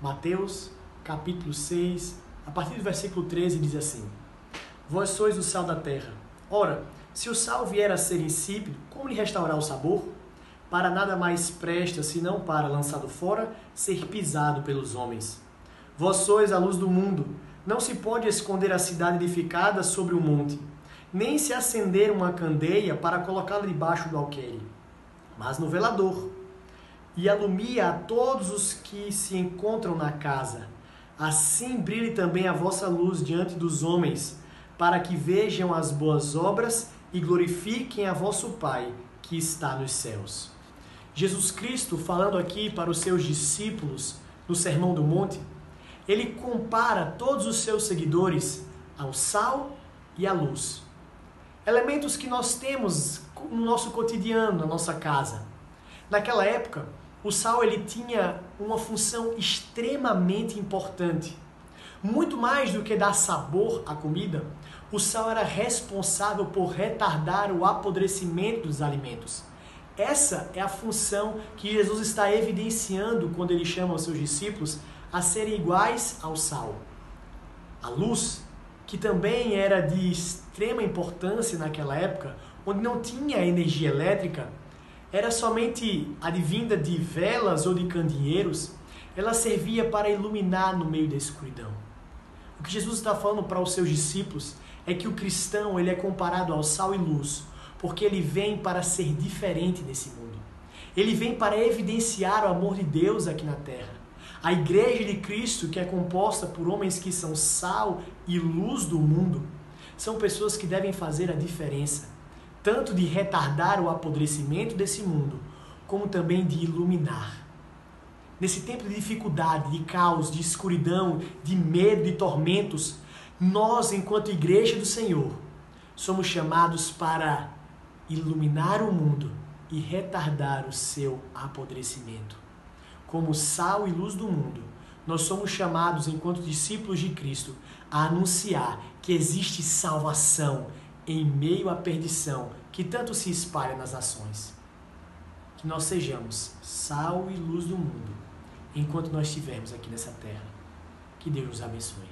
Mateus, capítulo 6, a partir do versículo 13, diz assim: Vós sois o sal da terra. Ora, se o sal vier a ser insípido, como lhe restaurar o sabor? Para nada mais presta, senão para, lançado fora, ser pisado pelos homens. Vós sois a luz do mundo. Não se pode esconder a cidade edificada sobre o um monte, nem se acender uma candeia para colocá-la debaixo do alqueire, mas no velador e alumia a todos os que se encontram na casa. Assim brilhe também a vossa luz diante dos homens, para que vejam as boas obras e glorifiquem a vosso Pai que está nos céus. Jesus Cristo, falando aqui para os seus discípulos no Sermão do Monte, ele compara todos os seus seguidores ao sal e à luz. Elementos que nós temos no nosso cotidiano, na nossa casa. Naquela época, o sal ele tinha uma função extremamente importante. Muito mais do que dar sabor à comida, o sal era responsável por retardar o apodrecimento dos alimentos. Essa é a função que Jesus está evidenciando quando ele chama os seus discípulos a serem iguais ao sal. A luz, que também era de extrema importância naquela época, onde não tinha energia elétrica, era somente advinda de velas ou de candeeiros, ela servia para iluminar no meio da escuridão. O que Jesus está falando para os seus discípulos é que o cristão ele é comparado ao sal e luz, porque ele vem para ser diferente nesse mundo. Ele vem para evidenciar o amor de Deus aqui na terra. A igreja de Cristo, que é composta por homens que são sal e luz do mundo, são pessoas que devem fazer a diferença tanto de retardar o apodrecimento desse mundo, como também de iluminar. Nesse tempo de dificuldade, de caos, de escuridão, de medo, de tormentos, nós, enquanto igreja do Senhor, somos chamados para iluminar o mundo e retardar o seu apodrecimento. Como sal e luz do mundo, nós somos chamados, enquanto discípulos de Cristo, a anunciar que existe salvação, em meio à perdição que tanto se espalha nas nações. Que nós sejamos sal e luz do mundo enquanto nós estivermos aqui nessa terra. Que Deus nos abençoe.